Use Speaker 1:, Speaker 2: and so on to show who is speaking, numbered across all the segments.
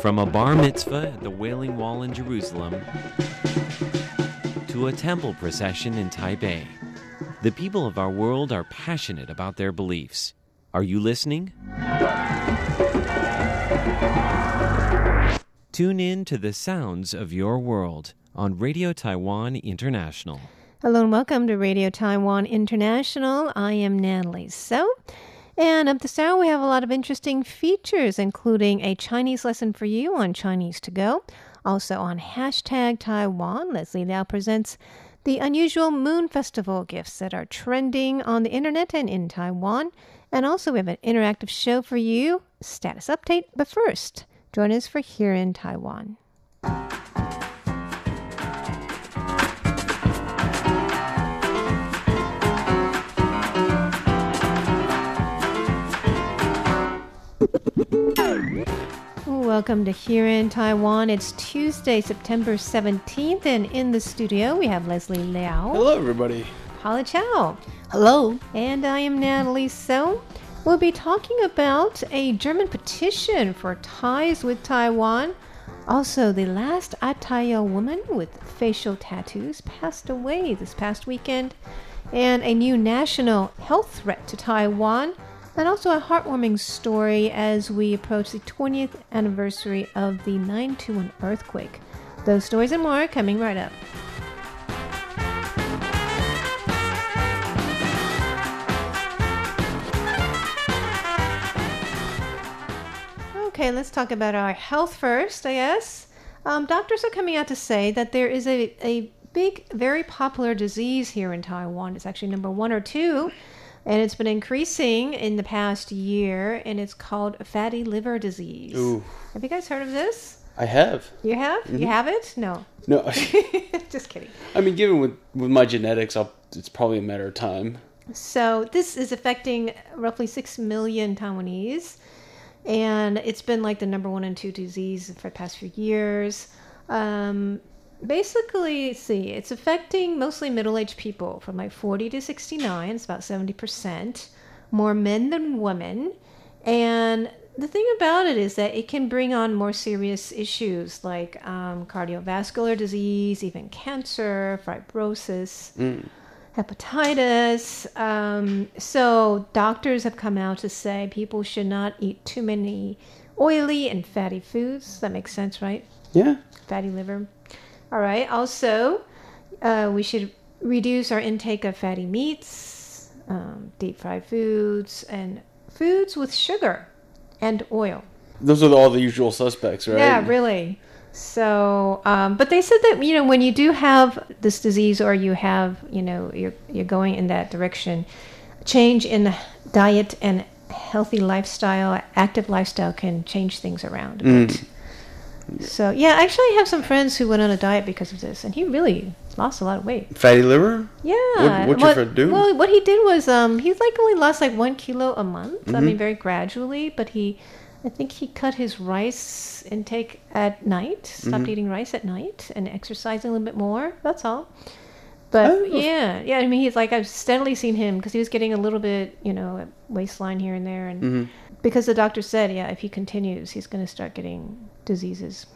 Speaker 1: From a bar mitzvah at the Wailing Wall in Jerusalem to a temple procession in Taipei, the people of our world are passionate about their beliefs. Are you listening? Tune in to the sounds of your world on Radio Taiwan International.
Speaker 2: Hello and welcome to Radio Taiwan International. I am Natalie So. And up this hour, we have a lot of interesting features, including a Chinese lesson for you on Chinese to go. Also on hashtag Taiwan, Leslie Liao presents the unusual Moon Festival gifts that are trending on the internet and in Taiwan. And also, we have an interactive show for you, status update. But first, join us for Here in Taiwan. Welcome to Here in Taiwan. It's Tuesday, September 17th, and in the studio we have Leslie Liao.
Speaker 3: Hello, everybody.
Speaker 2: Paula Chow.
Speaker 4: Hello.
Speaker 2: And I am Natalie So. We'll be talking about a German petition for ties with Taiwan. Also, the last Atayal woman with facial tattoos passed away this past weekend. And a new national health threat to Taiwan. And also a heartwarming story as we approach the 20th anniversary of the 921 earthquake. Those stories and more are coming right up. Okay, let's talk about our health first, I guess. Um, doctors are coming out to say that there is a, a big, very popular disease here in Taiwan. It's actually number one or two, and it's been increasing in the past year, and it's called fatty liver disease.
Speaker 3: Ooh.
Speaker 2: Have you guys heard of this?
Speaker 3: I have.
Speaker 2: You have? You have it? No.
Speaker 3: No,
Speaker 2: Just kidding.
Speaker 3: I mean, given with with my genetics, I'll, it's probably a matter of time.
Speaker 2: So this is affecting roughly six million Taiwanese, and it's been like the number one and two disease for the past few years. Um, basically, see, it's affecting mostly middle-aged people from like forty to sixty-nine. It's about seventy percent more men than women, and the thing about it is that it can bring on more serious issues like um, cardiovascular disease, even cancer, fibrosis hepatitis. Um, so doctors have come out to say people should not eat too many oily and fatty foods. That makes sense, right?
Speaker 3: Yeah.
Speaker 2: Fatty liver. All right. Also, uh, we should reduce our intake of fatty meats, um, deep fried foods, and foods with sugar and oil.
Speaker 3: Those are all the usual suspects, right?
Speaker 2: Yeah, really. So, um, but they said that you know when you do have this disease or you have you know you're you're going in that direction, change in diet and healthy lifestyle, active lifestyle can change things around. bit. So yeah, actually, I have some friends who went on a diet because of this, and he really lost a lot of weight.
Speaker 3: Fatty liver?
Speaker 2: Yeah.
Speaker 3: What- what'd your friend do?
Speaker 2: Well, what he did was um, he like only lost like one kilo a month. I
Speaker 3: Mm-hmm.
Speaker 2: mean, very gradually, but he, I think he cut his rice intake at night, stopped
Speaker 3: Mm-hmm.
Speaker 2: eating rice at night, and exercising a little bit more. That's all. But
Speaker 3: Oh.
Speaker 2: yeah, yeah. I mean, he's like I've steadily seen him because he was getting a little bit, you know, waistline here and there, and
Speaker 3: Mm-hmm.
Speaker 2: because the doctor said, yeah, if he continues, he's going to start getting diseases,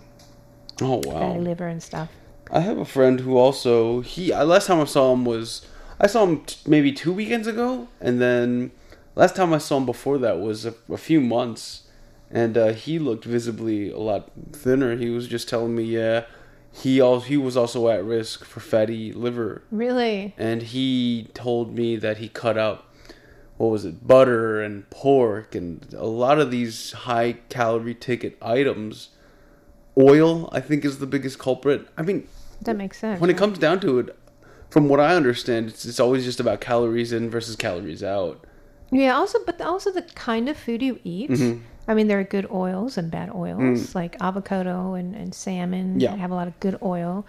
Speaker 3: Oh
Speaker 2: fatty
Speaker 3: wow.
Speaker 2: liver and stuff.
Speaker 3: I have a friend who also he. Last time I saw him was I saw him t- maybe two weekends ago, and then last time I saw him before that was a, a few months, and uh, he looked visibly a lot thinner. He was just telling me, yeah, he al- he was also at risk for fatty liver.
Speaker 2: Really?
Speaker 3: and he told me that he cut out what was it butter and pork and a lot of these high calorie ticket items oil i think is the biggest culprit i mean
Speaker 2: That makes sense.
Speaker 3: when it comes down to it from what i understand it's, it's always just about calories in versus calories out
Speaker 2: Yeah, also, but also the kind of food you eat.
Speaker 3: Mm-hmm.
Speaker 2: I mean, there are good oils and bad oils, like avocado and, and salmon
Speaker 3: Mm. Yeah.
Speaker 2: have a lot of good oil,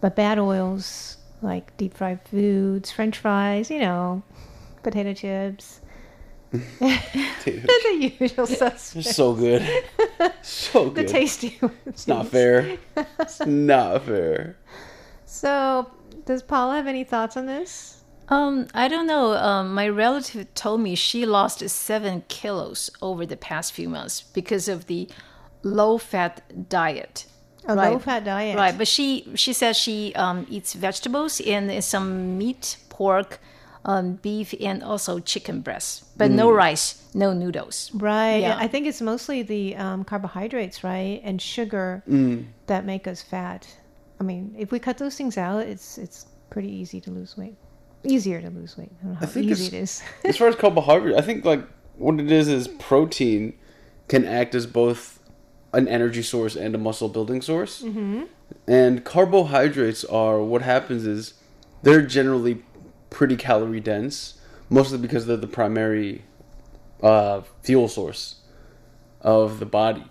Speaker 2: but bad oils like deep fried foods, French fries, you know, potato chips. The usual suspects.
Speaker 3: so good so
Speaker 2: The
Speaker 3: good
Speaker 2: tasty ones.
Speaker 3: it's not fair it's not fair
Speaker 2: So, does Paula have any thoughts on this?
Speaker 4: Um, I don't know. Um, my relative told me she lost seven kilos over the past few months because of the low fat diet.
Speaker 2: A
Speaker 4: Right.
Speaker 2: low fat diet.
Speaker 4: Right, but she she says she um, eats vegetables and some meat, pork, um, beef, and also chicken breast, but no rice, no noodles.
Speaker 2: Right.
Speaker 4: Yeah.
Speaker 2: I think it's mostly the um, carbohydrates, right, and sugar
Speaker 3: Mm.
Speaker 2: that make us fat. I mean, if we cut those things out, it's it's pretty easy to lose weight. Easier to lose weight. I don't know how
Speaker 3: think
Speaker 2: easy
Speaker 3: it's- as far as carbohydrate, I think like what it is is protein can act as both an energy source and a muscle building source. Mm-hmm. And carbohydrates are what happens is they're generally pretty calorie dense, mostly because they're the primary uh, fuel source of the body.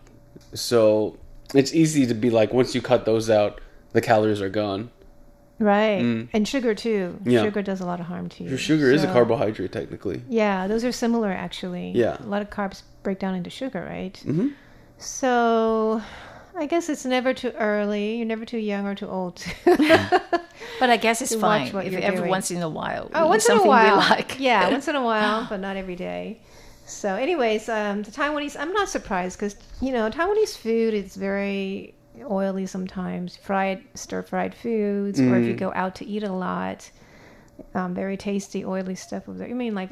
Speaker 3: So it's easy to be like once you cut those out, the calories are gone.
Speaker 2: right. And sugar too.
Speaker 3: Mm. Yeah.
Speaker 2: Sugar does a lot of harm to you.
Speaker 3: Your sugar is a carbohydrate technically.
Speaker 2: Yeah, those are similar actually.
Speaker 3: Yeah.
Speaker 2: A lot of carbs break down into sugar, right?
Speaker 3: hmm
Speaker 2: So I guess it's never too early. You're never too young or too old.
Speaker 4: But I guess it's
Speaker 2: To
Speaker 4: fine
Speaker 2: what
Speaker 4: if
Speaker 2: you're
Speaker 4: every
Speaker 2: doing.
Speaker 4: once in a while.
Speaker 2: Oh, once in a while.
Speaker 4: like.
Speaker 2: Yeah, once in a while, but not every day. So, anyways, um, the Taiwanese, I'm not surprised because, you know, Taiwanese food is very oily sometimes, fried, stir fried foods, or if you go out to eat a lot, um, very tasty, oily stuff over there. You mean like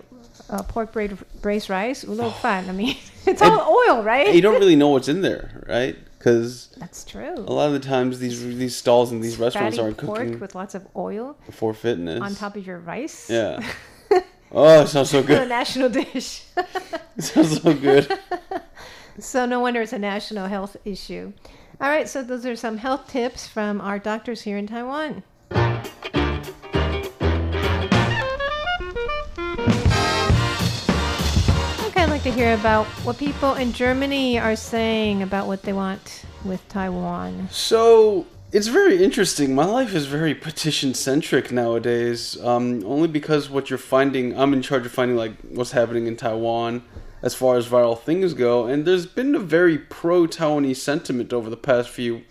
Speaker 2: uh, pork braid, braised rice? Ulo fun. I mean, it's all oil, right?
Speaker 3: You don't really know what's in there, right? Because
Speaker 2: That's true.
Speaker 3: a lot of the times these these stalls and these restaurants aren't
Speaker 2: pork
Speaker 3: cooking
Speaker 2: with lots of oil
Speaker 3: for fitness.
Speaker 2: on top of your rice.
Speaker 3: Yeah. Oh, it sounds so
Speaker 2: A
Speaker 3: good.
Speaker 2: national dish.
Speaker 3: It sounds so good.
Speaker 2: So no wonder it's a national health issue. All right, so those are some health tips from our doctors here in Taiwan. Like to hear about what people in Germany are saying about what they want with Taiwan.
Speaker 3: So it's very interesting. My life is very petition centric nowadays. Um, only because what you're finding, I'm in charge of finding like what's happening in Taiwan as far as viral things go, and there's been a very pro Taiwanese sentiment over the past few,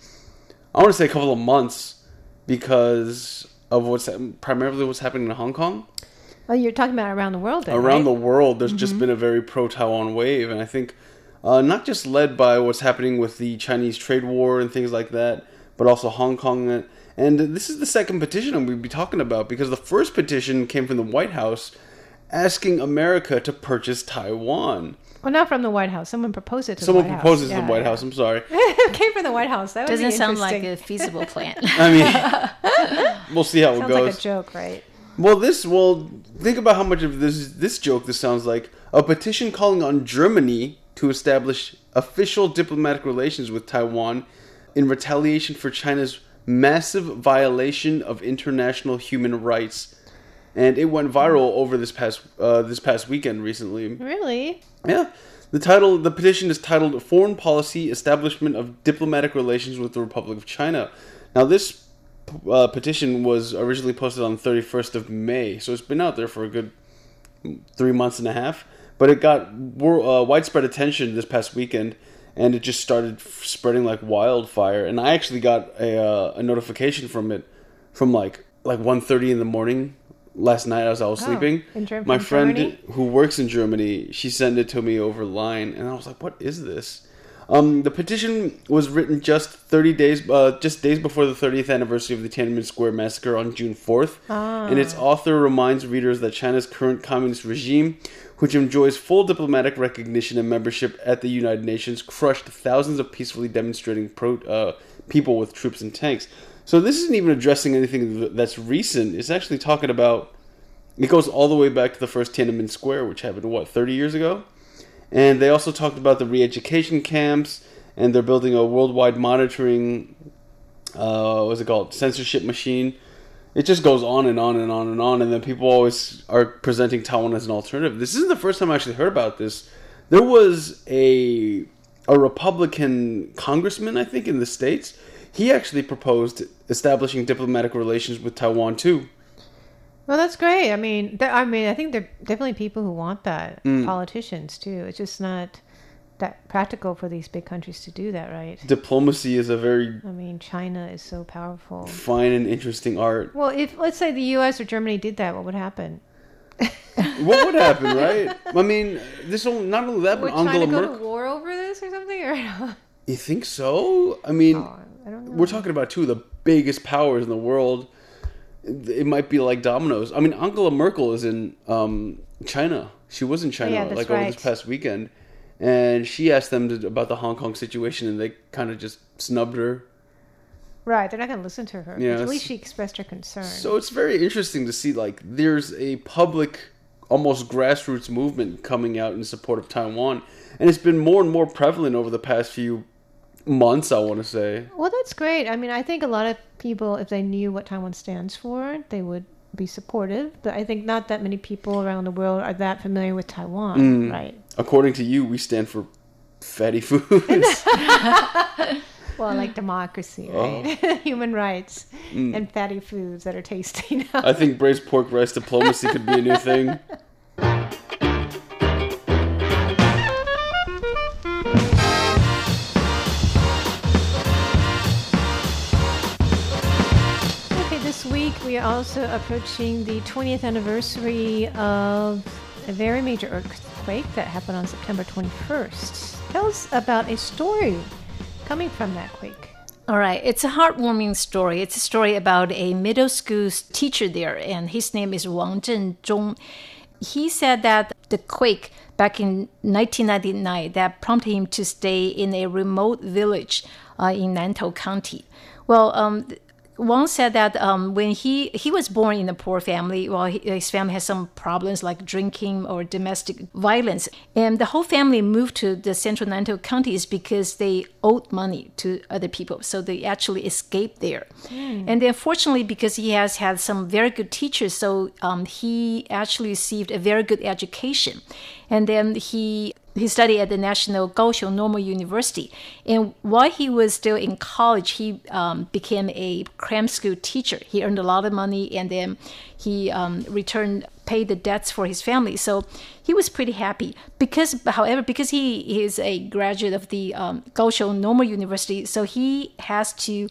Speaker 3: I want to say a couple of months, because of what's primarily what's happening in Hong Kong.
Speaker 2: Oh, you're talking about around the world, then,
Speaker 3: around the world, there's just been a very pro Taiwan wave, and I think uh, not just led by what's happening with the Chinese trade war and things like that, but also Hong Kong. And, and this is the second petition I'm going to be talking about because the first petition came from the White House asking America to purchase Taiwan.
Speaker 2: Well, not from the White House. Someone proposed it to
Speaker 3: Someone
Speaker 2: the White
Speaker 3: proposes
Speaker 2: House.
Speaker 3: to the White House. I'm sorry.
Speaker 2: it came from the White House. That would
Speaker 4: Doesn't
Speaker 2: be
Speaker 4: sound like a feasible plan.
Speaker 3: I mean, we'll see how it
Speaker 2: Sounds
Speaker 3: goes.
Speaker 2: like a joke, right?
Speaker 3: Well, this well, think about how much of this this joke this sounds like a petition calling on Germany to establish official diplomatic relations with Taiwan in retaliation for China's massive violation of international human rights, and it went viral over this past uh, this past weekend recently.
Speaker 2: Really?
Speaker 3: Yeah. The title, the petition is titled "Foreign Policy Establishment of Diplomatic Relations with the Republic of China." Now, this uh, petition was originally posted on 31st of May, so it's been out there for a good three months and a half. But it got wor- uh, widespread attention this past weekend, and it just started f- spreading like wildfire. And I actually got a, uh, a notification from it from like like 1.30 in the morning last night as I was
Speaker 2: Oh,
Speaker 3: sleeping.
Speaker 2: in
Speaker 3: My friend
Speaker 2: Germany?
Speaker 3: who works in Germany, she sent it to me over line, and I was like, "What is this?" Um, the petition was written just 30 days, uh, just days before the 30th anniversary of the Tiananmen Square massacre on June 4th, and its author reminds readers that China's current communist regime, which enjoys full diplomatic recognition and membership at the United Nations, crushed thousands of peacefully demonstrating pro- uh, people with troops and tanks. So this isn't even addressing anything that's recent. It's actually talking about it goes all the way back to the first Tiananmen Square, which happened what thirty years ago, and they also talked about the re-education camps, and they're building a worldwide monitoring, uh, what's it called, censorship machine. It just goes on and on and on and on, and then people always are presenting Taiwan as an alternative. This isn't the first time I actually heard about this. There was a a Republican congressman, I think, in the states. He actually proposed establishing diplomatic relations with Taiwan too.
Speaker 2: Well, that's great. I mean, there, I mean, I think there are definitely people who want that.
Speaker 3: Mm.
Speaker 2: Politicians too. It's just not that practical for these big countries to do that, right?
Speaker 3: Diplomacy is a very
Speaker 2: I mean, China is so powerful.
Speaker 3: fine and interesting art.
Speaker 2: Well, if let's say the U.S. or Germany did that, what would happen?
Speaker 3: What would happen, right? I mean, this only, not only that, but
Speaker 2: Would China
Speaker 3: Angela
Speaker 2: go
Speaker 3: Merkel.
Speaker 2: to war over this or something? Or
Speaker 3: You think so? I mean,
Speaker 2: Oh, I don't know.
Speaker 3: we're talking about two of the biggest powers in the world. It might be like dominoes. I mean, Angela Merkel is in um, China. She was in China
Speaker 2: yeah,
Speaker 3: like over this past weekend, and she asked them to, about the Hong Kong situation, and they kind of just snubbed her.
Speaker 2: Right, they're not going to listen to her.
Speaker 3: Yeah,
Speaker 2: at least she expressed her concern.
Speaker 3: So it's very interesting to see like there's a public, almost grassroots movement coming out in support of Taiwan, and it's been more and more prevalent over the past few months. I want to say.
Speaker 2: well, that's great. I mean, I think a lot of people, if they knew what Taiwan stands for, they would be supportive. But I think not that many people around the world are that familiar with Taiwan,
Speaker 3: Mm.
Speaker 2: right?
Speaker 3: According to you, we stand for fatty foods.
Speaker 2: Well, like democracy,
Speaker 3: Oh.
Speaker 2: right? Human rights
Speaker 3: Mm.
Speaker 2: and fatty foods that are tasty.
Speaker 3: I think braised pork rice diplomacy could be a new thing.
Speaker 2: Also approaching the 20th anniversary of a very major earthquake that happened on September 21st. Tell us about a story coming from that quake.
Speaker 4: All right, it's a heartwarming story. It's a story about a middle school teacher there, and his name is Wang Zhenzhong. He said that the quake back in 1999 that prompted him to stay in a remote village uh, in Nantou County. Well, um, Wang said that um, when he he was born in a poor family, well, he, his family has some problems like drinking or domestic violence, and the whole family moved to the central Nantou County is because they owed money to other people, so they actually escaped there. And then, fortunately, because he has had some very good teachers, so um, he actually received a very good education, and then he he studied at the National Kaohsiung Normal University. And while he was still in college, he um, became a cram school teacher. He earned a lot of money and then he um, returned, paid the debts for his family. So he was pretty happy. Because, however, because he is a graduate of the um, Kaohsiung Normal University, so he has to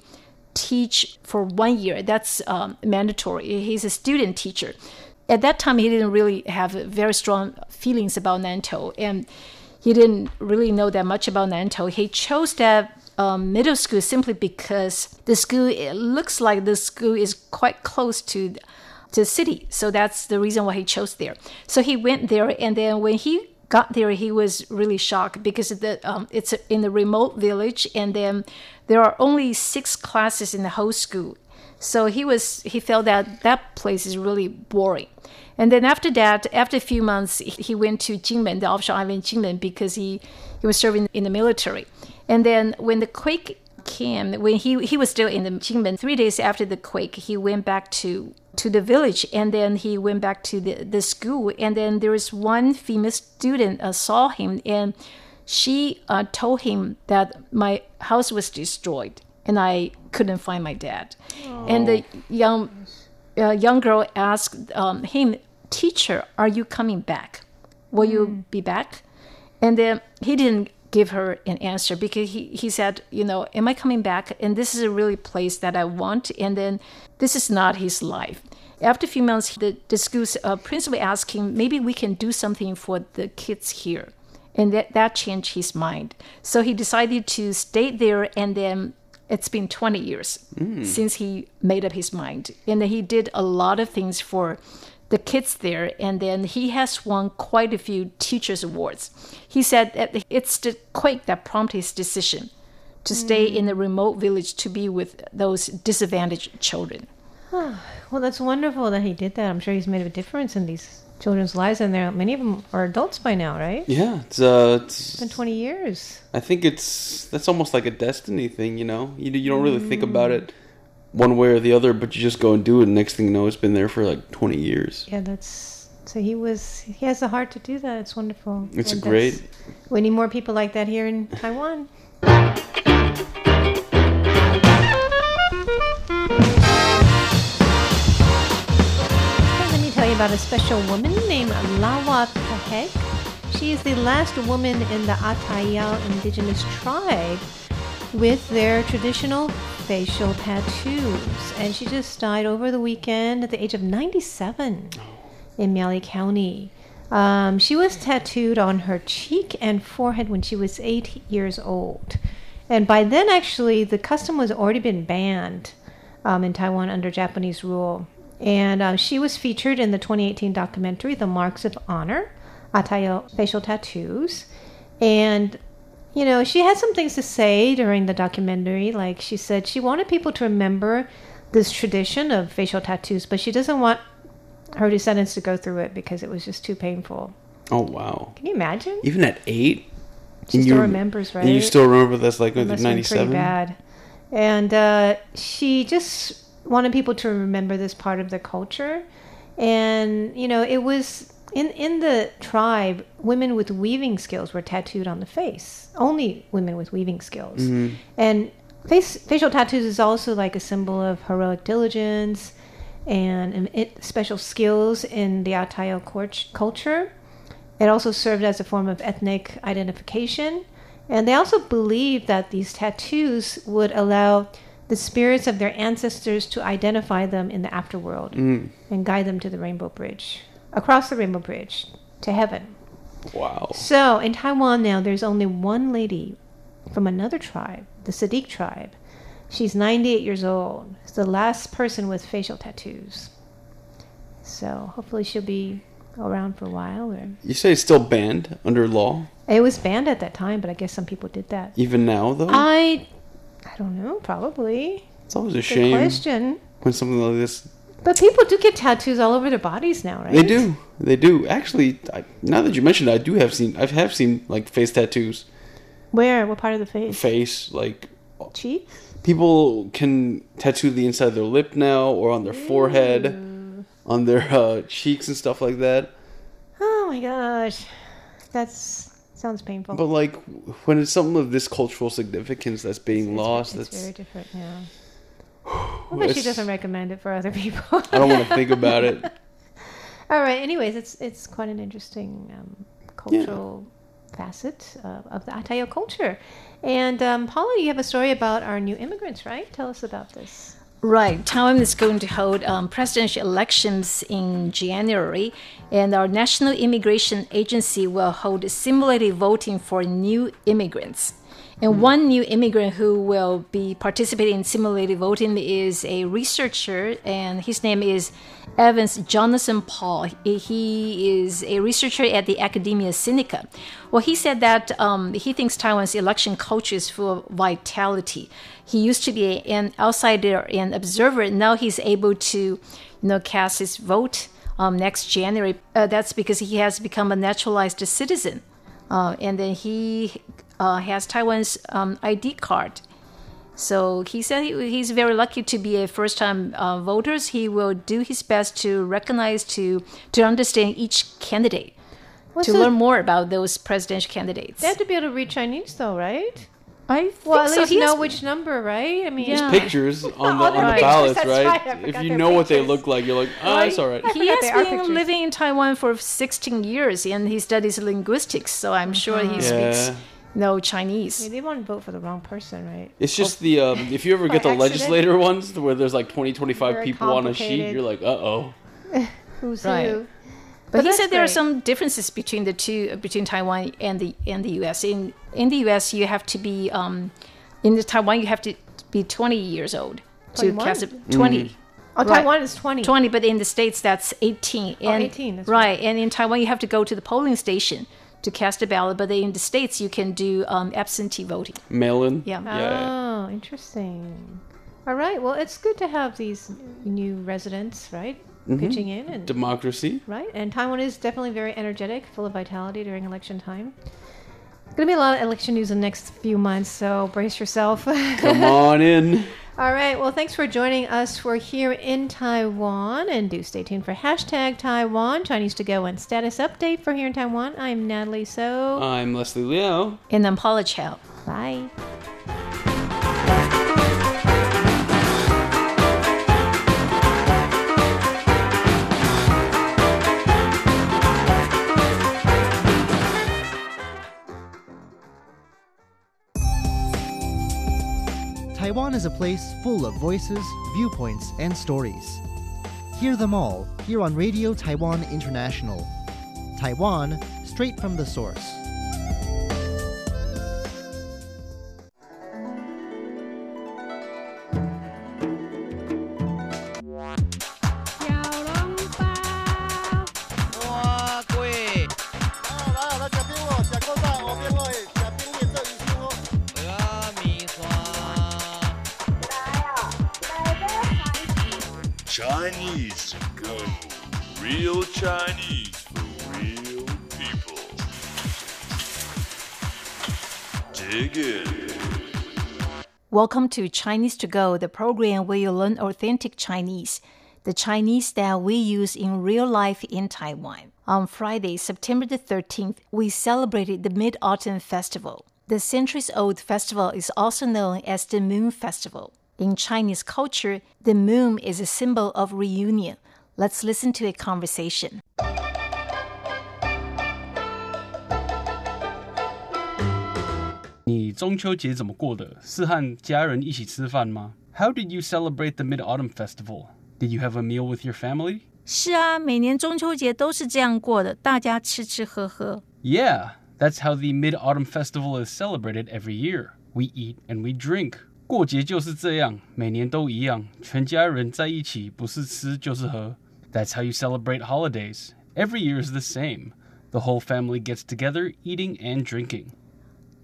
Speaker 4: teach for one year. That's um, mandatory. He's a student teacher. At that time, he didn't really have very strong feelings about Nantou, and he didn't really know that much about Nantou. He chose that um, middle school simply because the school it looks like the school is quite close to to the city, so that's the reason why he chose there. So he went there, and then when he got there, he was really shocked because the um, it's in the remote village, and then there are only six classes in the whole school. So he was he felt that that place is really boring. And then after that, after a few months, he- went to Jinmen, the offshore island Jinmen, because he, he was serving in the military. And then when the quake came, when he, he was still in the Jinmen, three days after the quake, he went back to, to the village and then he went back to the, the school. And then there was one female student uh, saw him and she uh, told him that my house was destroyed and I couldn't find my dad. And the young uh, young girl asked um, him, "Teacher, are you coming back? Will you be back?" And then he didn't give her an answer because he, he said, "You know, am I coming back? And this is a really place that I want. And then this is not his life." After a few months, the, the school's uh, principal asked him, "Maybe we can do something for the kids here." and that, that changed his mind. So he decided to stay there, and then it's been 20 years since he made up his mind. And then he did a lot of things for the kids there, and then he has won quite a few teachers' awards. He said that it's the quake that prompted his decision to stay in the remote village to be with those disadvantaged children.
Speaker 2: Well, that's wonderful that he did that. I'm sure he's made a difference in these children's lives, and there many of them are adults by now, right?
Speaker 3: Yeah, it's uh,
Speaker 2: It's
Speaker 3: it's,
Speaker 2: been 20 years.
Speaker 3: I think it's that's almost like a destiny thing, you know. You you don't really think about it one way or the other, but you just go and do it. And next thing you know, it's been there for like twenty years.
Speaker 2: Yeah, that's so he was. He has the heart to do that. It's wonderful.
Speaker 3: It's
Speaker 2: And
Speaker 3: great.
Speaker 2: We need more people like that here in Taiwan. Okay, let me tell you about a special woman named Lawa Pahek. She is the last woman in the Atayal indigenous tribe with their traditional facial tattoos. And she just died over the weekend at the age of 97 in Miaoli County. Um, she was tattooed on her cheek and forehead when she was eight years old. And by then, actually, the custom was already been banned um, in Taiwan under Japanese rule. And uh, she was featured in the 2018 documentary, The Marks of Honor, Atayal Facial Tattoos. And, you know, she had some things to say during the documentary. Like she said, she wanted people to remember this tradition of facial tattoos, but she doesn't want her descendants to go through it because it was just too painful.
Speaker 3: Oh wow!
Speaker 2: Can you imagine?
Speaker 3: Even at eight,
Speaker 2: she still
Speaker 3: you-
Speaker 2: remembers, right?
Speaker 3: And you still remember that's like
Speaker 2: It must have been
Speaker 3: ninety
Speaker 2: pretty bad. And uh, she just wanted people to remember this part of the culture. And you know, it was in in the tribe, women with weaving skills were tattooed on the face. Only women with weaving skills. Mm-hmm. And face facial tattoos is also like a symbol of heroic diligence and, and it, special skills in the Atayal cult- culture. It also served as a form of ethnic identification. And they also believed that these tattoos would allow the spirits of their ancestors to identify them in the afterworld mm. and guide them to the Rainbow Bridge, across the Rainbow Bridge to heaven.
Speaker 3: Wow.
Speaker 2: So in Taiwan now, there's only one lady from another tribe, the Seediq tribe. She's 98 years old. It's the last person with facial tattoos. So hopefully she'll be around for a while. Or
Speaker 3: You say it's still banned under law,
Speaker 2: it was banned at that time, but I guess some people did that.
Speaker 3: even now though.
Speaker 2: I, I don't know. Probably.
Speaker 3: it's always a
Speaker 2: Good
Speaker 3: shame
Speaker 2: question.
Speaker 3: when something like this.
Speaker 2: But people do get tattoos all over their bodies now, right?
Speaker 3: They do. They do. Actually, I, now that you mentioned, it, I do have seen. I have seen like face tattoos,
Speaker 2: Where? What part of the face?
Speaker 3: face like
Speaker 2: Cheek?
Speaker 3: people can tattoo the inside of their lip now or on their forehead on their uh, cheeks and stuff like that
Speaker 2: Oh my gosh, that's sounds painful.
Speaker 3: but like when it's something of this cultural significance that's being
Speaker 2: It's-
Speaker 3: lost
Speaker 2: It's
Speaker 3: that's
Speaker 2: very different now. I bet she doesn't recommend it for other people.
Speaker 3: i don't want to think about it
Speaker 2: All right. Anyways, it's it's quite an interesting um, cultural facet uh, of the Atayal culture. And um, Paula, you have a story about our new immigrants, right? Tell us about this.
Speaker 4: Right. Taiwan is going to hold um, presidential elections in January, and our National Immigration Agency will hold simulated voting for new immigrants. And one new immigrant who will be participating in simulated voting is a researcher, and his name is Evans Jonathan Paul. He- He is a researcher at the Academia Sinica. Well, he said that um, he thinks Taiwan's election culture is full of vitality. He used to be an outsider and observer. Now he's able to, you know, cast his vote um, next January. Uh, that's because he has become a naturalized citizen, uh, and then he uh, has Taiwan's um, ID card. So he said he, he's very lucky to be a first-time uh, voter. He will do his best to recognize, to to understand each candidate,
Speaker 2: What's
Speaker 4: to
Speaker 2: the-
Speaker 4: learn more about those presidential candidates.
Speaker 2: They have to be able to read Chinese, though, right?
Speaker 4: I think
Speaker 2: Well, at
Speaker 4: so.
Speaker 2: least
Speaker 4: He has-
Speaker 2: know which number, right? I mean,
Speaker 4: Yeah.
Speaker 3: pictures on the, on the
Speaker 2: pictures,
Speaker 3: ballots right,
Speaker 2: right,
Speaker 3: if you
Speaker 2: they're
Speaker 3: know what they look like you're like oh it's all right.
Speaker 4: He has been
Speaker 2: pictures.
Speaker 4: living in Taiwan for 16 years and he studies linguistics, so I'm sure he speaks
Speaker 3: Yeah.
Speaker 4: No Chinese.
Speaker 2: Yeah, they want to vote for the wrong person, right?
Speaker 3: it's just the um, if you ever get the
Speaker 2: accident.
Speaker 3: legislator ones where there's like 20 25
Speaker 2: Very
Speaker 3: people on a sheet you're like uh-oh
Speaker 2: Who's
Speaker 4: Right.
Speaker 2: who?
Speaker 4: But, he
Speaker 2: that's
Speaker 4: said there are some differences between the two, uh, between Taiwan and the and the U.S. In in the U.S., you have to be um, in the Taiwan, you have to be 20 years old to cast a 20.
Speaker 2: Oh,
Speaker 4: Right.
Speaker 2: Taiwan is 20.
Speaker 4: 20, but in the states that's 18. And,
Speaker 2: 18, that's
Speaker 4: right. And in Taiwan, you have to go to the polling station to cast a ballot. But in the states, you can do um, absentee voting.
Speaker 3: mail-in
Speaker 4: Yeah.
Speaker 3: Yeah.
Speaker 2: Oh, interesting. All right. Well, it's good to have these new residents, right,
Speaker 3: Mm-hmm.
Speaker 2: pitching in and
Speaker 3: democracy
Speaker 2: right. And Taiwan is definitely very energetic, full of vitality during election time. Going to be a lot of election news in the next few months, so brace yourself.
Speaker 3: come on in
Speaker 2: All right. Well, thanks for joining us. We're here in Taiwan, and do stay tuned for hashtag Taiwan Chinese to go and status update for here in Taiwan. I'm Natalie. So
Speaker 3: i'm leslie liao
Speaker 4: And then Paula Chow.
Speaker 2: bye.
Speaker 5: Taiwan is a place full of voices, viewpoints, and stories. Hear them all here on Radio Taiwan International. Taiwan, straight from the source.
Speaker 6: Chinese to go. Real Chinese for real people. Dig in.
Speaker 4: Welcome to Chinese to Go, the program where you learn authentic Chinese, the Chinese that we use in real life in Taiwan. On Friday, September the 13th, we celebrated the Mid Autumn Festival. The centuries old festival is also known as the Moon Festival. In Chinese culture, the moon is a symbol of reunion. Let's listen to a conversation.
Speaker 3: 你中秋节怎么过的？是和家人一起吃饭吗？How did you celebrate the Mid Autumn Festival? Did you have a meal with your family?
Speaker 4: 是啊，每年中秋节都是这样过的，大家吃吃喝喝。
Speaker 3: Yeah, that's how the Mid Autumn Festival is celebrated every year. We eat and we drink. 过节就是这样，每年都一样，全家人在一起，不是吃就是喝。That's how you celebrate holidays. Every year is the same. The whole family gets together, eating and drinking.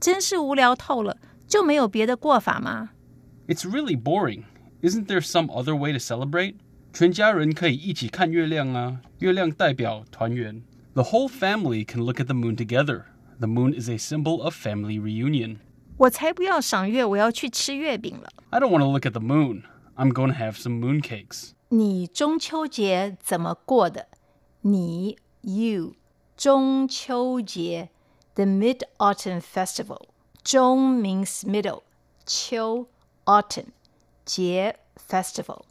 Speaker 4: 真是无聊透了，就没有别的过法吗？
Speaker 3: It's really boring. Isn't there some other way to celebrate? 全家人可以一起看月亮啊，月亮代表团圆。The whole family can look at the moon together. The moon is a symbol of family reunion.
Speaker 4: 我才不要赏月，我要去吃月饼了。
Speaker 3: I don't want to look at the moon. I'm going to have some moon cakes.
Speaker 4: 你中秋节怎么过的？你 you 中秋节 the Mid Autumn Festival 中 means middle 秋 autumn 节 festival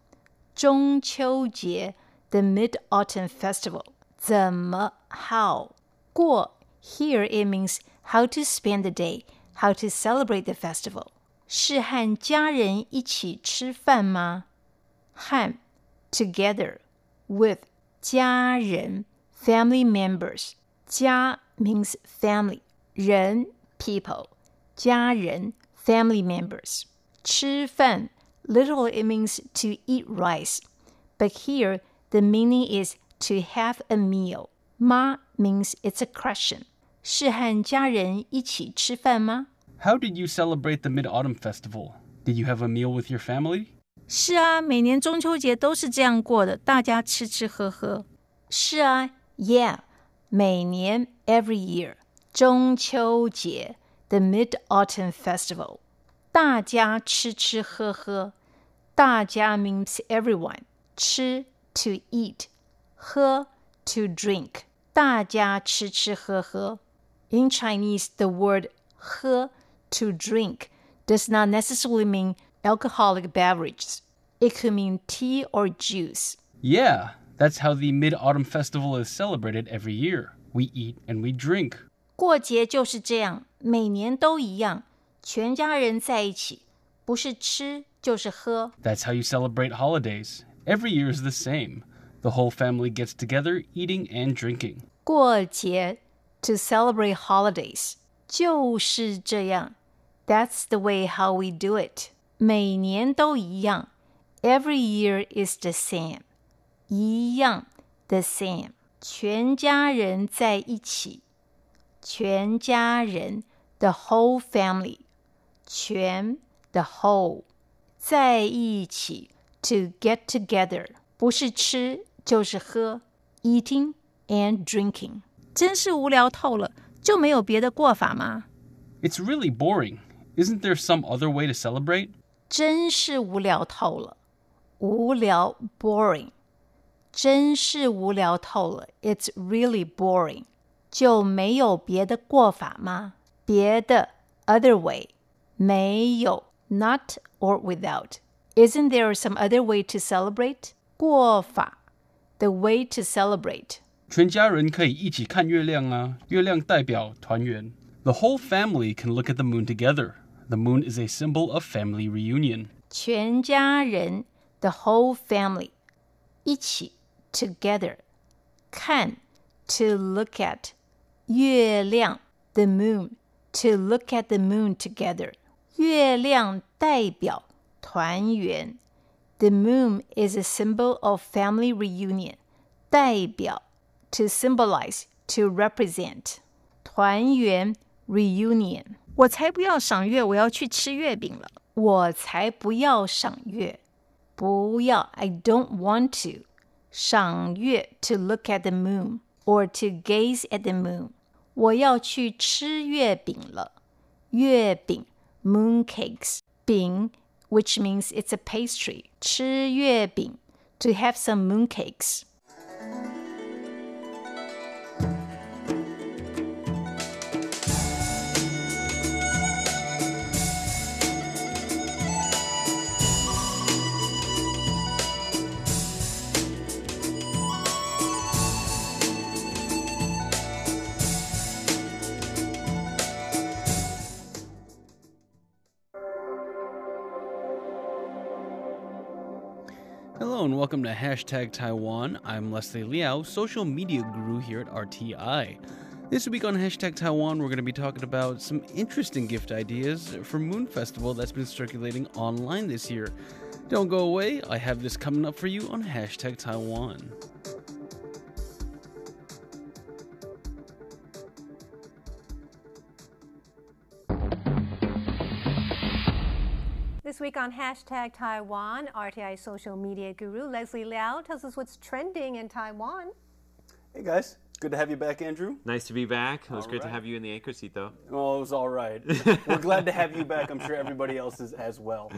Speaker 4: 中秋节 the Mid Autumn Festival 怎么 how 过 here it means how to spend the day how to celebrate the festival 是和家人一起吃饭吗？和 together with 家人 family members 家 means family 人 people 家人 family members 吃饭 literally it means to eat rice but here the meaning is to have a meal 吗 means it's a question 是和家人一起吃饭吗？
Speaker 3: How did you celebrate the Mid Autumn Festival? Did you have a meal with your family?
Speaker 4: 是啊，每年中秋节都是这样过的，大家吃吃喝喝。是啊，Yeah，每年 every year 中秋节 the Mid Autumn Festival，大家吃吃喝喝。大家 means everyone，吃 to eat，喝 to drink，大家吃吃喝喝。 In Chinese, the word 喝 to drink does not necessarily mean alcoholic beverages. It could mean tea or juice.
Speaker 3: Yeah, that's how the Mid Autumn Festival is celebrated every year. We eat and we drink.
Speaker 4: 过节就是这样，每年都一样，全家人在一起，不是吃就是喝。
Speaker 3: That's how you celebrate holidays. Every year is the same. The whole family gets together, eating and drinking.
Speaker 4: 过节 to celebrate holidays 就是这样。That's the way how we do it. 每年都一样。Every year is the same. 一样 the same. 全家人在一起。全家人 the whole family. 全 the whole 在一起 to get together 不是吃就是喝 eating and drinking 真是无聊透了，就没有别的过法吗？
Speaker 3: It's really boring. Isn't there some other way to celebrate?
Speaker 4: 真是无聊透了，无聊 boring，真是无聊透了，It's really boring，就没有别的过法吗？别的 other way 没有 not or without。Isn't there some other way to celebrate？过法 the way to celebrate。
Speaker 3: 全家人可以一起看月亮啊，月亮代表团圆。The whole family can look at the moon together. The moon is a symbol of family reunion.
Speaker 4: 全家人 the whole family 一起 together 看 to look at 月亮 the moon to look at the moon together 月亮代表团圆 the moon is a symbol of family reunion 代表 to symbolize to represent 团圆 reunion 我才不要赏月，我要去吃月饼了。我才不要赏月 不要 I don't want to 赏月 to look at the moon or to gaze at the moon 我要去吃月饼了月饼 moon cakes 饼 which means it's a pastry 吃月饼 to have some moon cakes
Speaker 7: And welcome to Hashtag Taiwan. I'm Leslie Liao, social media guru here at RTI. This week on Hashtag Taiwan, we're going to be talking about some interesting gift ideas for Moon Festival that's been circulating online this year. Don't go away, I have this coming up for you on Hashtag Taiwan.
Speaker 2: This week on hashtag Taiwan, RTI social media guru Leslie Liao tells us what's trending in Taiwan.
Speaker 3: Hey guys, good to have you back, Andrew.
Speaker 8: Nice to be back. It was
Speaker 3: All
Speaker 8: great to have you in the anchor seat, though.
Speaker 3: Well, it was all right. We're glad to have you back. I'm sure everybody else is as well.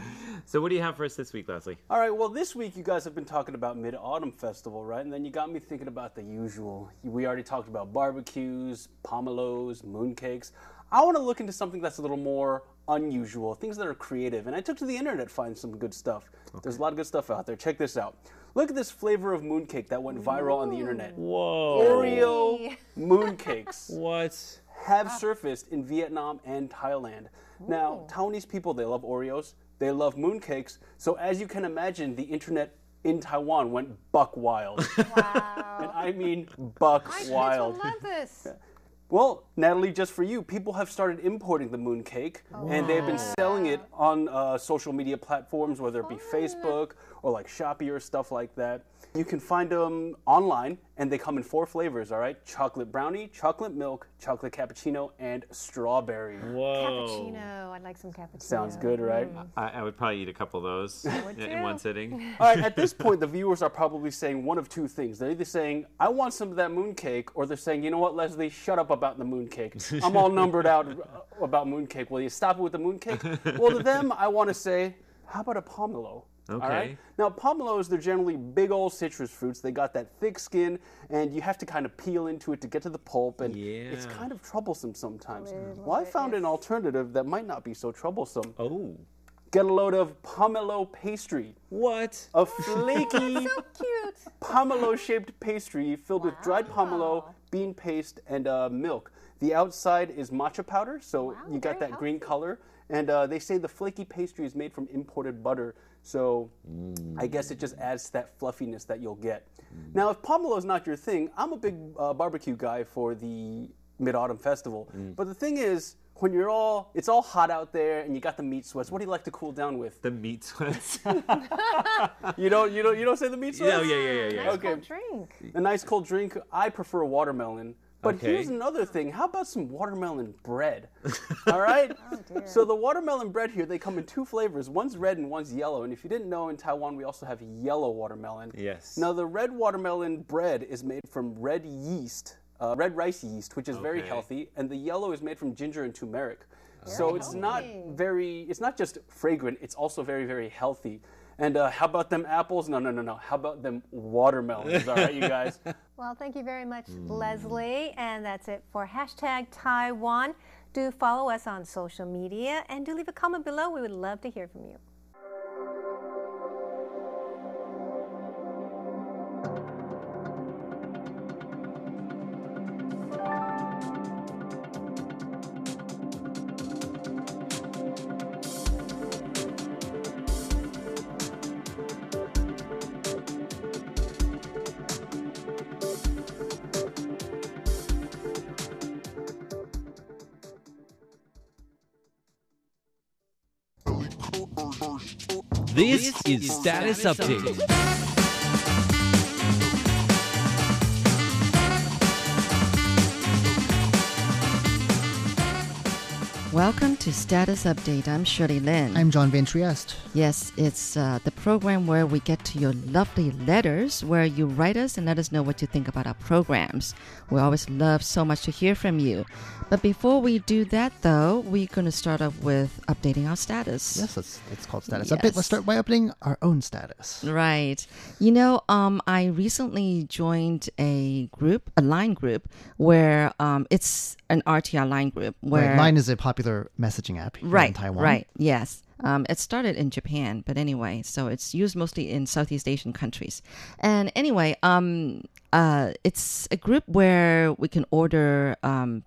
Speaker 8: So, what do you have for us this week, Leslie?
Speaker 3: All right, well, this week you guys have been talking about Mid Autumn Festival, right? And then you got me thinking about the usual. We already talked about barbecues, pomelos, mooncakes. I want to look into something that's a little more unusual, things that are creative. And I took to the internet to find some good stuff. There's a lot of good stuff out there. Check this out. Look at this flavor of mooncake that went viral on the internet.
Speaker 8: Whoa.
Speaker 3: Oreo mooncakes.
Speaker 8: What?
Speaker 3: have ah. surfaced in Vietnam and Thailand. Now, Taiwanese people, they love Oreos, they love mooncakes. So, as you can imagine, the internet in Taiwan went buck wild.
Speaker 2: Wow.
Speaker 3: and I mean buck
Speaker 2: My
Speaker 3: wild.
Speaker 2: kids will love this.
Speaker 3: Well, Natalie, just for you, people have started importing the mooncake, and they've been selling it on uh, social media platforms, whether it be Facebook or like Shopee or stuff like that. You can find them online, and they come in four flavors. All right, chocolate brownie, chocolate milk, chocolate cappuccino, and strawberry.
Speaker 8: Whoa.
Speaker 2: Cappuccino. I'd like some cappuccino.
Speaker 3: Sounds good, right? Mm.
Speaker 8: I, I would probably eat a couple of those in, in one sitting.
Speaker 3: All right, at this point, the viewers are probably saying one of two things. They're either saying, I want some of that mooncake, or they're saying, you know what, Leslie, shut up about the mooncake. I'm all numbered out about mooncake. Will you stop it with the mooncake? well, to them, I want to say, how about a pomelo? All
Speaker 8: Okay.
Speaker 3: right. Now, pomelos, they're generally big old citrus fruits. They got that thick skin, and you have to kind of peel into it to get to the pulp, and it's kind of troublesome sometimes. Well, I found an alternative that might not be so troublesome.
Speaker 8: Oh.
Speaker 3: Get a load of pomelo pastry.
Speaker 8: What?
Speaker 3: A flaky
Speaker 2: So cute.
Speaker 3: pomelo shaped pastry filled with dried pomelo, bean paste, and uh, milk. The outside is matcha powder, so you got
Speaker 2: very
Speaker 3: that green color. And uh, they say the flaky pastry is made from imported butter, so I mm. guess it just adds to that fluffiness that you'll get. Mm. Now, if pomelo is not your thing, I'm a big uh, barbecue guy for the Mid Autumn Festival. Mm. But the thing is, when you're all, it's all hot out there, and you got the meat sweats. What do you like to cool down with?
Speaker 8: The meat sweats.
Speaker 3: You don't, you don't, you don't say the meat sweats.
Speaker 8: yeah, yeah, yeah, yeah, yeah.
Speaker 2: Nice
Speaker 3: Okay.
Speaker 2: cold drink.
Speaker 3: a nice cold drink. I prefer watermelon. But
Speaker 8: Okay.
Speaker 3: here's another thing. How about some watermelon bread? All right? so the watermelon bread here, they come in two flavors. One's red and one's yellow. And if you didn't know, in Taiwan we also have yellow watermelon.
Speaker 8: Yes.
Speaker 3: Now the red watermelon bread is made from red yeast, uh, red rice yeast, which is very healthy, and the yellow is made from ginger and turmeric. so it's not very, it's not just fragrant. It's also very, very healthy. And uh, how about them apples? No, no, no, no. How about them watermelons? All right, you guys.
Speaker 2: Well, thank you very much, Leslie. And that's it for hashtag Taiwan. Do follow us on social media and do leave a comment below. We would love to hear from you.
Speaker 8: This is Status Update.
Speaker 9: Welcome to Status Update. I'm Shirley Lin.
Speaker 5: I'm John Van Trieste.
Speaker 9: Yes, it's uh, the program where we get to your lovely letters, where you write us and let us know what you think about our programs. We always love so much to hear from you. But before we do that, though, we're going to start off with updating our status.
Speaker 5: Yes, it's, it's called Status Update. Let's start by updating our own status.
Speaker 9: Right. You know, um, I recently joined a group, a line group, where um, it's an RTI line group. Where
Speaker 5: Right, Line is a popular messaging app
Speaker 9: right,
Speaker 5: in Taiwan.
Speaker 9: Right. Yes. Um, it started in Japan, but anyway, so it's used mostly in Southeast Asian countries. And anyway, um, uh, it's a group where we can order um,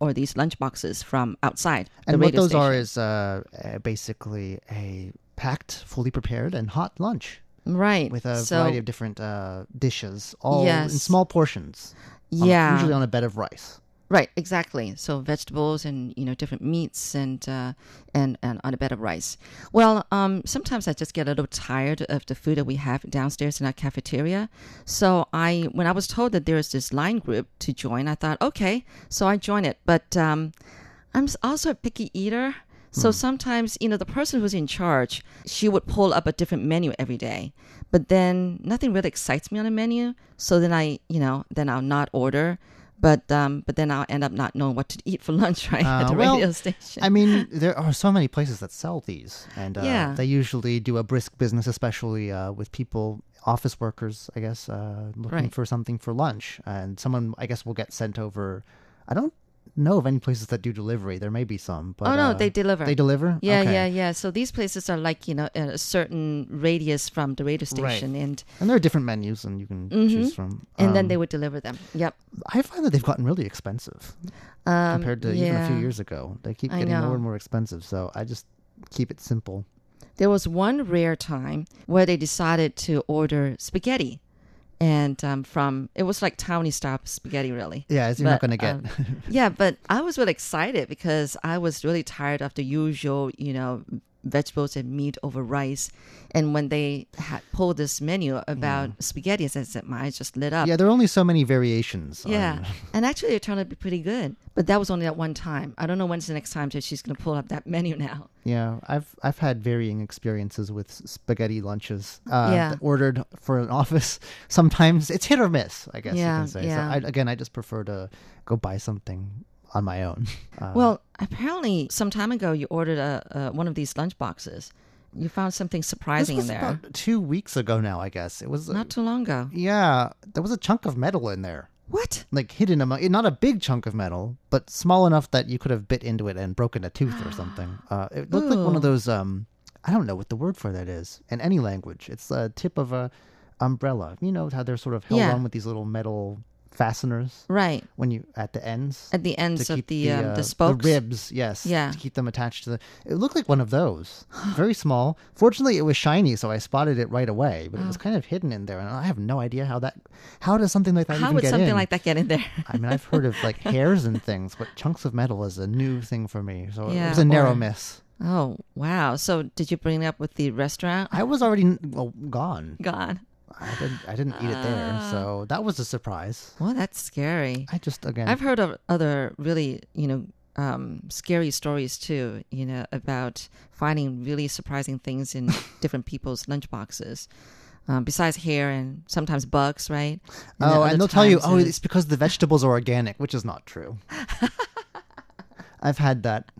Speaker 9: or these lunch boxes from outside. the
Speaker 5: And what those are is uh, uh, basically a packed, fully prepared, and hot lunch
Speaker 9: right
Speaker 5: with a
Speaker 9: so,
Speaker 5: variety of different uh, dishes, all in small portions. on-
Speaker 9: Yeah.
Speaker 5: usually on a bed of rice.
Speaker 9: Right, exactly. So vegetables and you know different meats and uh, and and on a bed of rice. Well, um, sometimes I just get a little tired of the food that we have downstairs in our cafeteria. So I, when I was told that there's this line group to join, I thought, okay, so I joined it. But um, I'm also a picky eater. So sometimes, you know, the person who's in charge, she would pull up a different menu every day. But then nothing really excites me on a menu. So then I, you know, then I'll not order. But um, but then I'll end up not knowing what to eat for lunch, right, at
Speaker 5: Uh,
Speaker 9: the
Speaker 5: well,
Speaker 9: radio station.
Speaker 5: I mean, there are so many places that sell these, and uh,
Speaker 9: Yeah.
Speaker 5: they usually do a brisk business, especially uh, with people, office workers, I guess, uh, looking
Speaker 9: Right.
Speaker 5: for something for lunch, and someone, I guess, will get sent over. I don't know of any places that do delivery. There may be some, but
Speaker 9: oh no,
Speaker 5: uh,
Speaker 9: they deliver.
Speaker 5: They deliver.
Speaker 9: Yeah,
Speaker 5: Okay.
Speaker 9: yeah, yeah. So these places are like you know a certain radius from the radio
Speaker 5: Right.
Speaker 9: station, and
Speaker 5: And there are different menus, and you can choose from.
Speaker 9: Mm-hmm. and then
Speaker 5: Um,
Speaker 9: they would deliver them. Yep.
Speaker 5: I find that they've gotten really expensive
Speaker 9: Um,
Speaker 5: compared to even a few years ago. They keep getting more and more expensive, so I just keep it simple.
Speaker 9: There was one rare time where they decided to order spaghetti, and um, from it was like Taiwanese style spaghetti, really.
Speaker 5: Yeah, as you're not going to get.
Speaker 9: um, yeah, but I was really excited because I was really tired of the usual, you know, vegetables and meat over rice. And when they had pulled this menu about spaghetti, I said, my eyes just lit up.
Speaker 5: yeah, there are only so many variations.
Speaker 9: Yeah,
Speaker 5: on-
Speaker 9: and actually it turned out to be pretty good. But that was only that one time. I don't know when's the next time that she's going to pull up that menu now.
Speaker 5: Yeah, I've I've had varying experiences with spaghetti lunches. Uh,
Speaker 9: Yeah.
Speaker 5: ordered for an office. Sometimes it's hit or miss. I guess
Speaker 9: Yeah,
Speaker 5: you can say.
Speaker 9: yeah.
Speaker 5: So I, again, I just prefer to go buy something on my own. Uh,
Speaker 9: Well, apparently, some time ago, you ordered a, a one of these lunch boxes. You found something surprising in there.
Speaker 5: about two weeks ago now. I guess it was. uh,
Speaker 9: Not too long ago.
Speaker 5: yeah, there was a chunk of metal in there,
Speaker 9: What?
Speaker 5: like hidden among. Not a big chunk of metal, but small enough that you could have bit into it and broken a tooth or something. Uh, it looked like one of those. Um, I don't know what the word for that is in any language. It's the tip of a umbrella. You know how they're sort of held
Speaker 9: Yeah.
Speaker 5: on with these little metal fasteners
Speaker 9: Right.
Speaker 5: when you at the ends.
Speaker 9: At the ends of
Speaker 5: keep
Speaker 9: the, um,
Speaker 5: uh,
Speaker 9: the spokes.
Speaker 5: ribs, yes,
Speaker 9: Yeah.
Speaker 5: to keep them attached to the. It looked like one of those, very small. Fortunately, it was shiny, so I spotted it right away. But it was kind of hidden in there, and I have no idea how that. How does something like that
Speaker 9: How would
Speaker 5: get
Speaker 9: something
Speaker 5: in?
Speaker 9: like that get in there?
Speaker 5: I mean, I've heard of like hairs and things, but chunks of metal is a new thing for me. So it was a narrow
Speaker 9: or-
Speaker 5: miss.
Speaker 9: oh, wow. So did you bring it up with the restaurant?
Speaker 5: I was already well, gone.
Speaker 9: God.
Speaker 5: I didn't. I didn't eat it there,
Speaker 9: Ah.
Speaker 5: so that was a surprise.
Speaker 9: Well, that's scary.
Speaker 5: I just again.
Speaker 9: I've heard of other really, you know, um, scary stories too, you know, about finding really surprising things in different people's lunchboxes. Um, besides hair and sometimes bugs, right? then
Speaker 5: Oh, and they'll tell you, oh,
Speaker 9: it's-
Speaker 5: it's because the vegetables are organic, which is not true. I've had that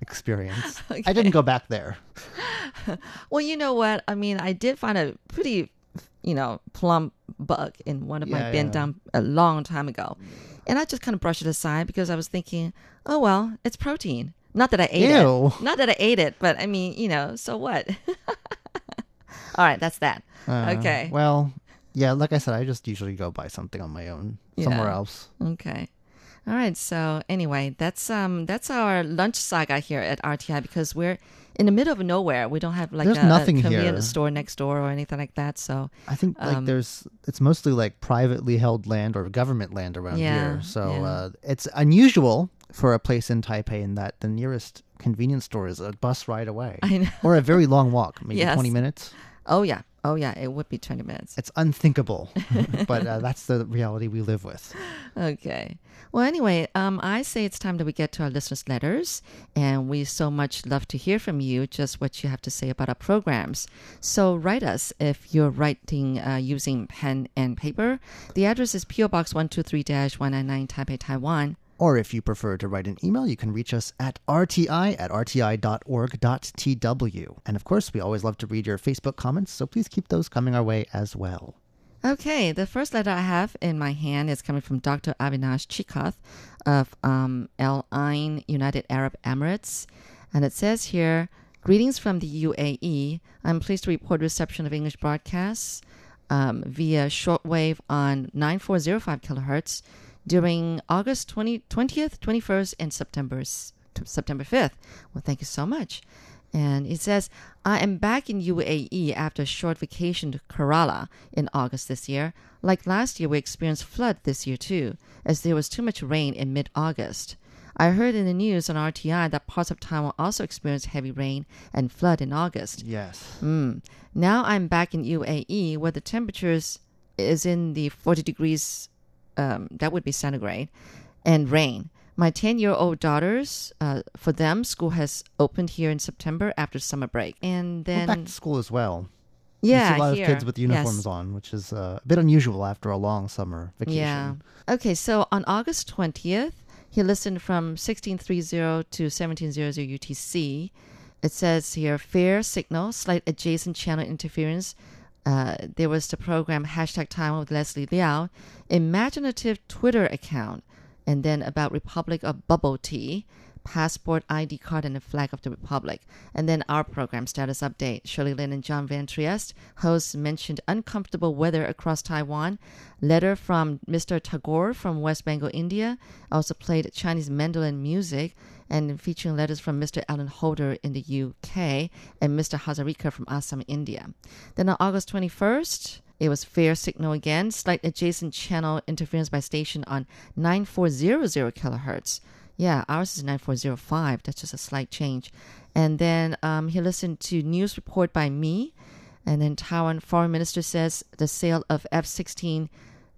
Speaker 5: experience. I didn't go back there.
Speaker 9: Well, you know what? I mean, I did find a pretty, you know, plump bug in one of
Speaker 5: Yeah,
Speaker 9: my
Speaker 5: yeah.
Speaker 9: biandang a long time ago. And I just kind of brushed it aside because I was thinking, oh, well, it's protein. Not that I ate
Speaker 5: Ew.
Speaker 9: it. Not that I ate it, but I mean, you know, so what? All right, that's that.
Speaker 5: Uh,
Speaker 9: okay.
Speaker 5: Well, yeah, like I said, I just usually go buy something on my own somewhere else.
Speaker 9: Okay. All right. So anyway, that's um that's our lunch saga here at RTI because we're in the middle of nowhere. We don't have like
Speaker 5: There's
Speaker 9: a,
Speaker 5: nothing
Speaker 9: a convenience
Speaker 5: here.
Speaker 9: store next door or anything like that. So
Speaker 5: I think like
Speaker 9: Um,
Speaker 5: there's it's mostly like privately held land or government land around
Speaker 9: Yeah,
Speaker 5: here. So
Speaker 9: yeah.
Speaker 5: uh, it's unusual for a place in Taipei in that the nearest convenience store is a bus ride away.
Speaker 9: I know.
Speaker 5: Or a very long walk, maybe
Speaker 9: Yes.
Speaker 5: 20 minutes.
Speaker 9: Oh yeah. Oh yeah, it would be 20 minutes.
Speaker 5: It's unthinkable, but uh, that's the reality we live with.
Speaker 9: Okay. Well, anyway, um, I say it's time that we get to our listeners' letters, and we so much love to hear from you, just what you have to say about our programs. So write us if you're writing uh, using pen and paper. The address is PO Box 123-199 Taipei, Taiwan.
Speaker 5: Or if you prefer to write an email, you can reach us at rti at rti.org.tw. And of course, we always love to read your Facebook comments, so please keep those coming our way as well.
Speaker 9: Okay, the first letter I have in my hand is coming from Dr. Avinash Chikath of um, Al Ain, United Arab Emirates. And it says here Greetings from the UAE. I'm pleased to report reception of English broadcasts um, via shortwave on 9405 kilohertz during August 20, 20th, 21st, and September, September 5th. Well, thank you so much. And it says, I am back in UAE after a short vacation to Kerala in August this year. Like last year, we experienced flood this year too, as there was too much rain in mid August. I heard in the news on RTI that parts of Taiwan also experienced heavy rain and flood in August.
Speaker 5: Yes.
Speaker 9: Mm. Now I'm back in UAE where the temperatures is in the 40 degrees, um, that would be centigrade, and rain. My 10 year old daughters, uh, for them, school has opened here in September after summer break. And then,
Speaker 5: back to school as well.
Speaker 9: yeah,
Speaker 5: you see a lot
Speaker 9: here.
Speaker 5: of kids with uniforms
Speaker 9: Yes.
Speaker 5: on, which is uh, a bit unusual after a long summer vacation.
Speaker 9: Yeah. Okay, so on August 20th, he listened from 1630 to 1700 UTC. It says here, fair signal, slight adjacent channel interference. Uh, there was the program hashtag Taiwan with Leslie Liao, imaginative Twitter account, and then about Republic of Bubble Tea, passport ID card, and the flag of the Republic. And then our program status update. Shirley Lin and John Van Trieste, hosts, mentioned uncomfortable weather across Taiwan. Letter from Mr. Tagore from West Bengal, India. Also played Chinese mandolin music and featuring letters from Mr. Alan Holder in the UK and Mr. Hazarika from Assam, India. Then on August 21st, it was fair signal again, slight adjacent channel interference by station on 9400 kilohertz. Yeah, ours is 9405. That's just a slight change. And then um, he listened to news report by me. And then Taiwan foreign minister says the sale of F-16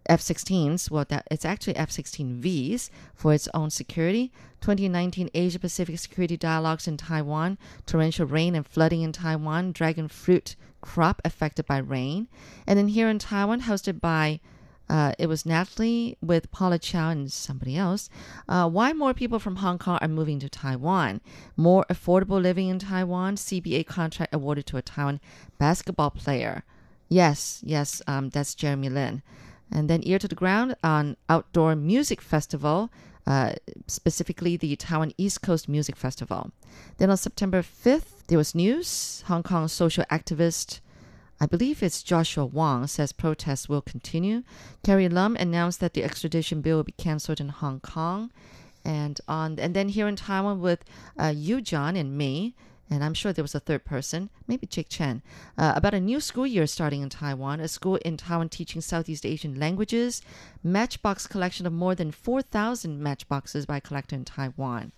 Speaker 9: F-16s, well, that it's actually F-16Vs for its own security. 2019 Asia Pacific Security Dialogues in Taiwan, torrential rain and flooding in Taiwan, dragon fruit crop affected by rain. And then here in Taiwan, hosted by uh, it was Natalie with Paula Chow and somebody else. Uh, why more people from Hong Kong are moving to Taiwan? More affordable living in Taiwan. CBA contract awarded to a Taiwan basketball player. Yes, yes, um, that's Jeremy Lin. And then Ear to the Ground on Outdoor Music Festival, uh, specifically the Taiwan East Coast Music Festival. Then on September 5th, there was news. Hong Kong social activist I believe it's Joshua Wong says protests will continue. Carrie Lam announced that the extradition bill will be cancelled in Hong Kong, and on and then here in Taiwan with uh, you, John, and me. And I'm sure there was a third person, maybe Jake Chen, uh, about a new school year starting in Taiwan, a school in Taiwan teaching Southeast Asian languages, matchbox collection of more than 4,000 matchboxes by collector in Taiwan.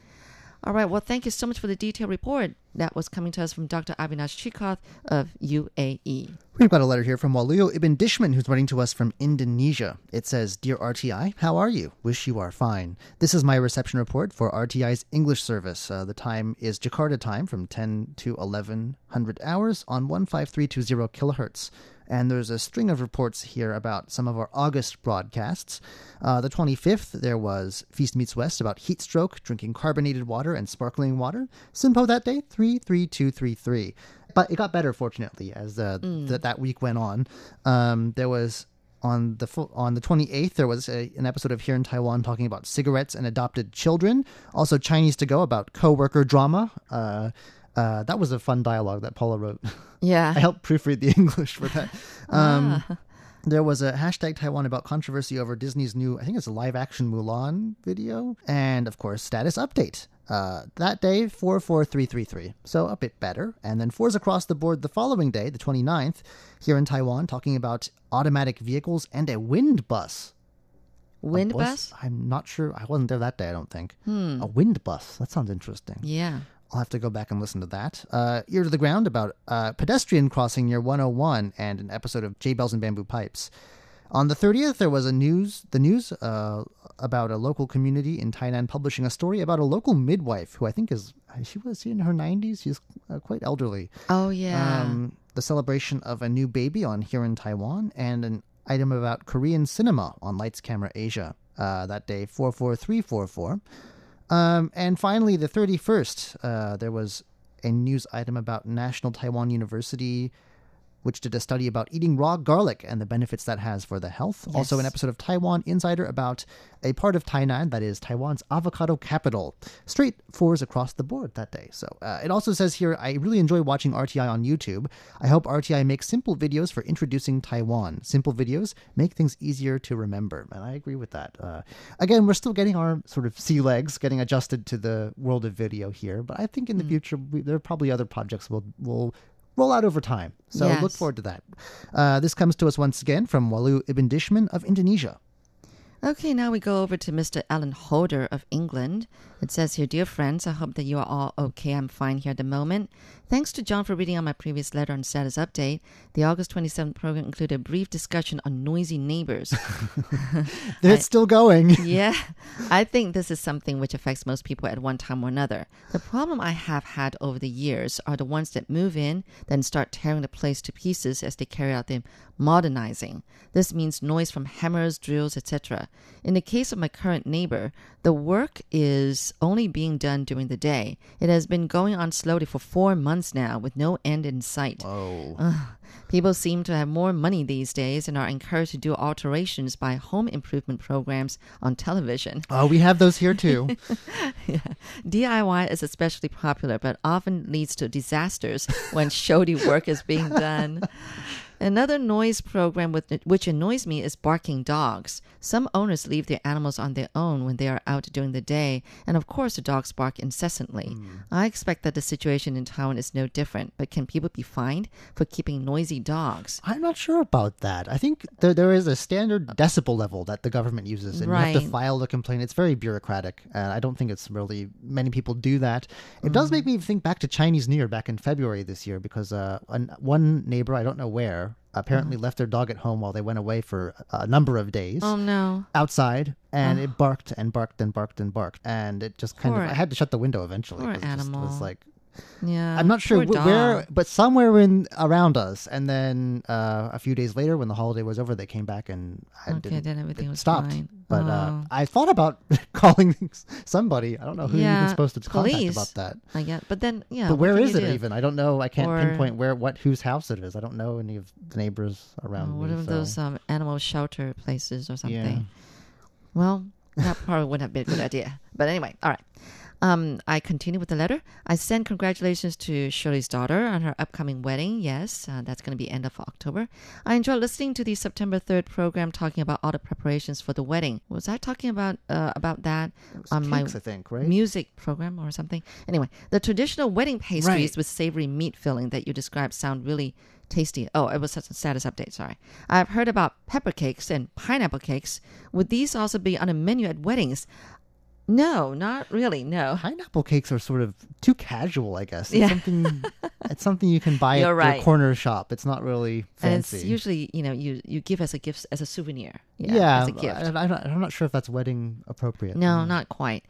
Speaker 9: All right, well, thank you so much for the detailed report. That was coming to us from Dr. Avinash Chikoth of UAE.
Speaker 5: We've got a letter here from Waluyo Ibn Dishman, who's writing to us from Indonesia. It says, Dear RTI, how are you? Wish you are fine. This is my reception report for RTI's English service. Uh, the time is Jakarta time from 10 to 1100 hours on 15320 kilohertz. And there's a string of reports here about some of our August broadcasts. Uh, the 25th, there was Feast Meets West about heat stroke, drinking carbonated water and sparkling water. SINPO that day, 33233. But it got better, fortunately, as uh, th- that week went on. Um, there was on the fu- on the 28th there was a, an episode of here in Taiwan talking about cigarettes and adopted children. Also Chinese to go about co-worker drama. Uh, uh, that was a fun dialogue that Paula wrote.
Speaker 9: Yeah.
Speaker 5: I helped proofread the English for that. Um, there was a hashtag Taiwan about controversy over Disney's new I think it's a live action Mulan video. And of course status update uh, that day 44333 so a bit better and then fours across the board the following day the 29th here in Taiwan talking about automatic vehicles and a wind bus
Speaker 9: Wind bus?
Speaker 5: I'm not sure. I wasn't there that day, I don't think. A wind bus. That sounds interesting.
Speaker 9: Yeah.
Speaker 5: I'll have to go back and listen to that. Uh, Ear to the Ground about uh, pedestrian crossing near 101 and an episode of Jade Bells and Bamboo Pipes. On the 30th, there was a news the news uh, about a local community in Tainan publishing a story about a local midwife who I think is she was in her 90s. She's uh, quite elderly.
Speaker 9: Oh yeah.
Speaker 5: Um, the celebration of a new baby on here in Taiwan, and an item about Korean cinema on Lights Camera Asia uh, that day, 44344. Um, and finally, the 31st, uh, there was a news item about National Taiwan University, which did a study about eating raw garlic and the benefits that has for the health. Also, an episode of Taiwan Insider about a part of Tainan that is Taiwan's avocado capital. Straight fours across the board that day. So uh, it also says here, I really enjoy watching RTI on YouTube. I hope RTI makes simple videos for introducing Taiwan. Simple videos make things easier to remember. And I agree with that. Uh, again, we're still getting our sort of sea legs, getting adjusted to the world of video here. But I think in the future, we, there are probably other projects we'll, we'll roll out over time. So look forward to that. Uh, this comes to us once again from Walu Ibn Dishman of Indonesia.
Speaker 9: Okay, now we go over to Mr. Alan Holder of England. It says here, Dear friends, I hope that you are all okay. I'm fine here at the moment. Thanks to John for reading on my previous letter on status update. The August 27th program included a brief discussion on noisy neighbors.
Speaker 5: It's still going.
Speaker 9: yeah, I think this is something which affects most people at one time or another. The problem I have had over the years are the ones that move in, then start tearing the place to pieces as they carry out their modernizing. This means noise from hammers, drills, etc. In the case of my current neighbor, the work is only being done during the day. It has been going on slowly for four months now with no end in sight. People seem to have more money these days and are encouraged to do alterations by home improvement programs on television.
Speaker 5: Oh, we have those here too.
Speaker 9: DIY is especially popular, but often leads to disasters when shoddy work is being done. Another noise program with, which annoys me is barking dogs. Some owners leave their animals on their own when they are out during the day, and of course the dogs bark incessantly. Hmm. I expect that the situation in Taiwan is no different, but can people be fined for keeping noisy dogs?
Speaker 5: I'm not sure about that. I think there, there is a standard uh, decibel level that the government uses, and you have to file a complaint. It's very bureaucratic, and I don't think it's really many people do that. It does mm. make me think back to Chinese New Year back in February this year because uh, an, one neighbor, I don't know where, apparently mm-hmm. left their dog at home while they went away for a number of days.
Speaker 9: Oh no.
Speaker 5: outside and it barked and barked and barked and barked and it just kind
Speaker 9: Poor-
Speaker 5: of I had to shut the window eventually
Speaker 9: poor
Speaker 5: it just was
Speaker 9: animal.
Speaker 5: like
Speaker 9: Yeah.
Speaker 5: I'm not sure wh- where but somewhere in around us and then uh, a few days later when the holiday was over they came back and I
Speaker 9: Okay,
Speaker 5: didn't,
Speaker 9: then everything was
Speaker 5: stopped
Speaker 9: fine.
Speaker 5: but uh,
Speaker 9: Oh.
Speaker 5: I thought about calling somebody I don't know who you're even supposed to contact
Speaker 9: police.
Speaker 5: about that
Speaker 9: I get, but then yeah.
Speaker 5: but where is it
Speaker 9: do?
Speaker 5: even I don't know I can't
Speaker 9: Or-
Speaker 5: pinpoint where what whose house it is I don't know any of the neighbors around
Speaker 9: Oh, what
Speaker 5: me so-
Speaker 9: those um, animal shelter places or something?
Speaker 5: Yeah.
Speaker 9: Well, that probably wouldn't have been a good idea. But anyway, all right. Um, I continue with the letter. I send congratulations to Shirley's daughter on her upcoming wedding. Yes, uh, that's going to be end of October. I enjoy listening to the September 3rd program talking about all the preparations for the wedding. Was I talking about uh, about that on my
Speaker 5: I think right
Speaker 9: music program or something. Anyway, the traditional wedding pastries
Speaker 5: Right.
Speaker 9: with savory meat filling that you described sound really tasty. Oh, it was such a status update. Sorry. I've heard about pepper cakes and pineapple cakes. Would these also be on a menu at weddings? No, not really. No.
Speaker 5: pineapple cakes are sort of too casual, I guess. It's
Speaker 9: Yeah.
Speaker 5: something it's something you can buy
Speaker 9: You're
Speaker 5: at
Speaker 9: right.
Speaker 5: your corner shop. It's not really fancy.
Speaker 9: And it's usually, you know, you, you give as a gift, as a souvenir. Yeah.
Speaker 5: yeah,
Speaker 9: As a gift.
Speaker 5: I, am not, I'm not sure if that's wedding appropriate.
Speaker 9: No, mm. not quite.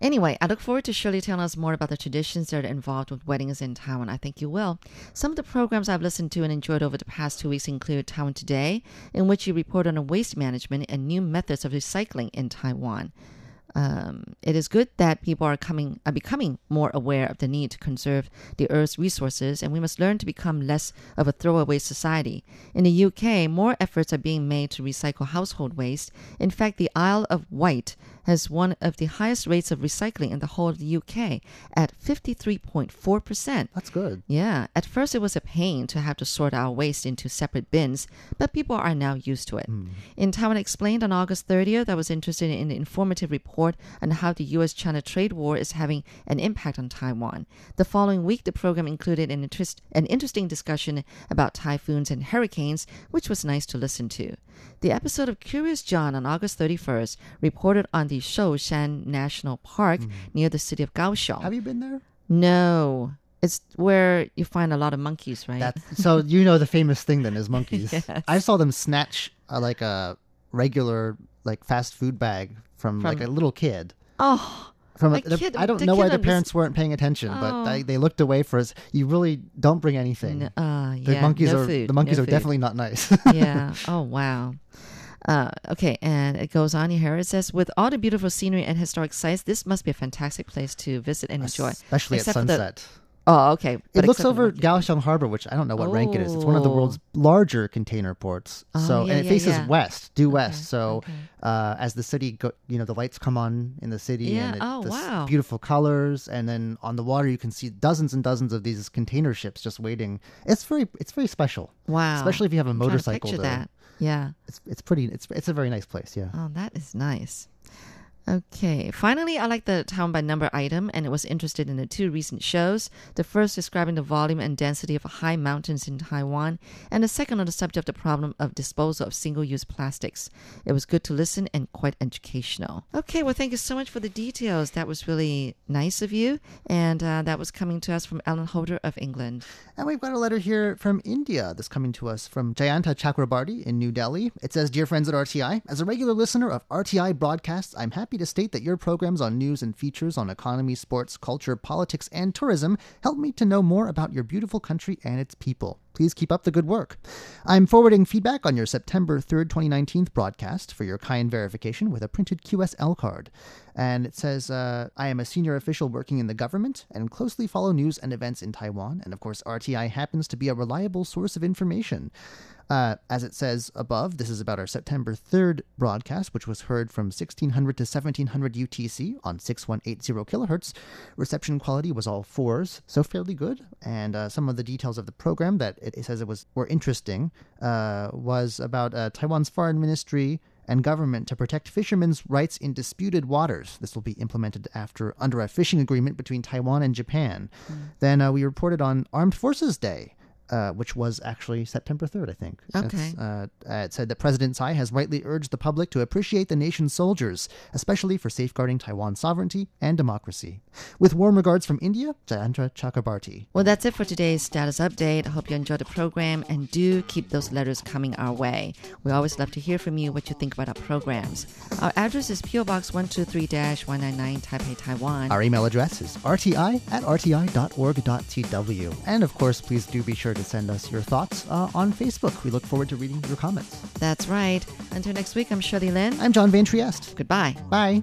Speaker 9: Anyway, I look forward to Shirley telling us more about the traditions that are involved with weddings in Taiwan. I think you will. Some of the programs I've listened to and enjoyed over the past two weeks include Taiwan Today, in which you report on waste management and new methods of recycling in Taiwan. Um, it is good that people are coming are becoming more aware of the need to conserve the Earth's resources, and we must learn to become less of a throwaway society. In the UK, more efforts are being made to recycle household waste. In fact, the Isle of Wight has one of the highest rates of recycling in the whole of the UK at 53.4%.
Speaker 5: That's good.
Speaker 9: Yeah, at first it was a pain to have to sort our waste into separate bins, but people are now used to it. Hmm. In Taiwan Explained on August 30th, I was interested in an informative report on how the US China trade war is having an impact on Taiwan. The following week, the program included an, interest, an interesting discussion about typhoons and hurricanes, which was nice to listen to. The episode of Curious John on August 31st reported on the Shoushan National Park near the city of Kaohsiung.
Speaker 5: Have you been there?
Speaker 9: No, it's where you find a lot of monkeys, right?
Speaker 5: That's so you know the famous thing then is monkeys.
Speaker 9: Yes.
Speaker 5: I saw them snatch uh, like a regular like fast food bag from, like a little kid.
Speaker 9: oh,
Speaker 5: From
Speaker 9: A
Speaker 5: the-
Speaker 9: kid-
Speaker 5: I don't know why the parents weren't paying attention, but
Speaker 9: Oh.
Speaker 5: they, they looked away for us. You really don't bring anything.
Speaker 9: n- uh,
Speaker 5: the
Speaker 9: yeah,
Speaker 5: monkeys
Speaker 9: no
Speaker 5: are
Speaker 9: food,
Speaker 5: the monkeys
Speaker 9: no
Speaker 5: are
Speaker 9: food.
Speaker 5: definitely not nice.
Speaker 9: yeah. Oh, wow. Uh, okay, and it goes on here. It says, with all the beautiful scenery and historic sites, this must be a fantastic place to visit and enjoy.
Speaker 5: Especially at
Speaker 9: Except the-
Speaker 5: sunset.
Speaker 9: Oh, okay.
Speaker 5: It looks over
Speaker 9: the-
Speaker 5: Kaohsiung Harbor, which I don't know what rank it is. It's one of the
Speaker 9: Oh.
Speaker 5: world's larger container ports.
Speaker 9: Oh,
Speaker 5: so
Speaker 9: yeah,
Speaker 5: and it
Speaker 9: yeah,
Speaker 5: faces
Speaker 9: yeah.
Speaker 5: west, due west. So
Speaker 9: okay.
Speaker 5: uh, as the city, go, you know, the lights come on in the city, and it,
Speaker 9: oh,
Speaker 5: the
Speaker 9: wow.
Speaker 5: beautiful colors, and then on the water you can see dozens and dozens of these container ships just waiting. It's very, it's very special.
Speaker 9: Wow.
Speaker 5: especially if you have a
Speaker 9: I'm trying to
Speaker 5: motorcycle.
Speaker 9: picture
Speaker 5: to-
Speaker 9: that. Yeah.
Speaker 5: It's it's pretty. It's it's a very nice place. Yeah.
Speaker 9: Oh, that is nice. Okay. Finally, I like the town by number item and it was interested in the two recent shows. The first describing the volume and density of high mountains in Taiwan, and the second on the subject of the problem of disposal of single use plastics. It was good to listen and quite educational. Okay. Well, thank you so much for the details. That was really nice of you. And uh, that was coming to us from Alan Holder of England.
Speaker 5: And we've got a letter here from India that's coming to us from Jayanta Chakrabarti in New Delhi. It says, Dear friends at RTI, as a regular listener of RTI broadcasts, I'm happy to state that your programs on news and features on economy, sports, culture, politics, and tourism help me to know more about your beautiful country and its people. Please keep up the good work. I'm forwarding feedback on your September 3rd, 2019 broadcast for your kind verification with a printed QSL card. And it says, uh, I am a senior official working in the government and closely follow news and events in Taiwan. And of course, RTI happens to be a reliable source of information. Uh, as it says above, this is about our September 3rd broadcast, which was heard from 1600 to 1700 UTC on 6180 kilohertz. Reception quality was all fours, so fairly good. And uh, some of the details of the program that it, it says it was were interesting uh, was about uh, Taiwan's foreign ministry and government to protect fishermen's rights in disputed waters. This will be implemented after under a fishing agreement between Taiwan and Japan. Then uh, we reported on Armed Forces Day. Uh, which was actually September 3rd, I think.
Speaker 9: Okay.
Speaker 5: Uh, uh, it said that President Tsai has rightly urged the public to appreciate the nation's soldiers, especially for safeguarding Taiwan's sovereignty and democracy. With warm regards from India, Jayanta Chakrabarti.
Speaker 9: Well, that's it for today's status update. I hope you enjoyed the program and do keep those letters coming our way. We always love to hear from you what you think about our programs. Our address is PO Box 123 199 Taipei, Taiwan.
Speaker 5: Our email address is rti at rti.org.tw. And of course, please do be sure to send us your thoughts uh, on Facebook. We look forward to reading your comments.
Speaker 9: That's right. Until next week, I'm Shirley Lin.
Speaker 5: I'm John Van Trieste.
Speaker 9: Goodbye.
Speaker 5: Bye.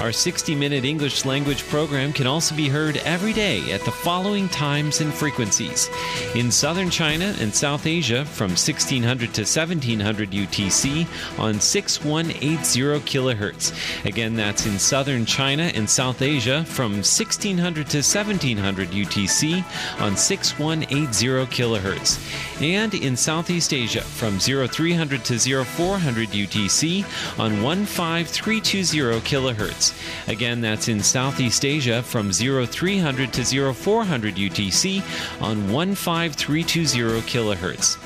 Speaker 1: Our 60 minute English language program can also be heard every day at the following times and frequencies. In southern China and South Asia from 1600 to 1700 UTC on 6180 kilohertz. Again, that's in southern China and South Asia from 1600 to 1700 UTC on 6180 kilohertz. And in Southeast Asia from 0300 to 0400 UTC on 15320 kilohertz. Again, that's in Southeast Asia from 0300 to 0400 UTC on 15320 kilohertz.